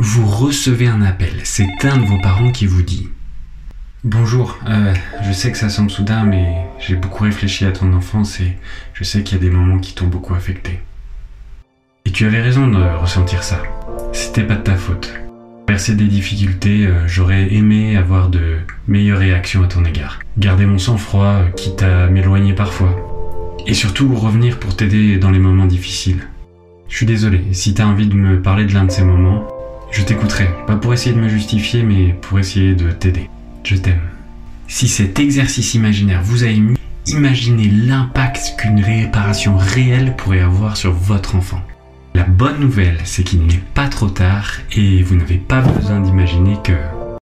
Vous recevez un appel. C'est un de vos parents qui vous dit Bonjour, euh, je sais que ça semble soudain, mais j'ai beaucoup réfléchi à ton enfance et je sais qu'il y a des moments qui t'ont beaucoup affecté. Et tu avais raison de ressentir ça. C'était pas de ta faute. Percer des difficultés, euh, j'aurais aimé avoir de meilleures réactions à ton égard. Garder mon sang-froid, euh, quitte à m'éloigner parfois. Et surtout revenir pour t'aider dans les moments difficiles. Je suis désolé, si t'as envie de me parler de l'un de ces moments, je t'écouterai. Pas pour essayer de me justifier, mais pour essayer de t'aider. Je t'aime. Si cet exercice imaginaire vous a ému, imaginez l'impact qu'une réparation réelle pourrait avoir sur votre enfant. La bonne nouvelle, c'est qu'il n'est pas trop tard et vous n'avez pas besoin d'imaginer que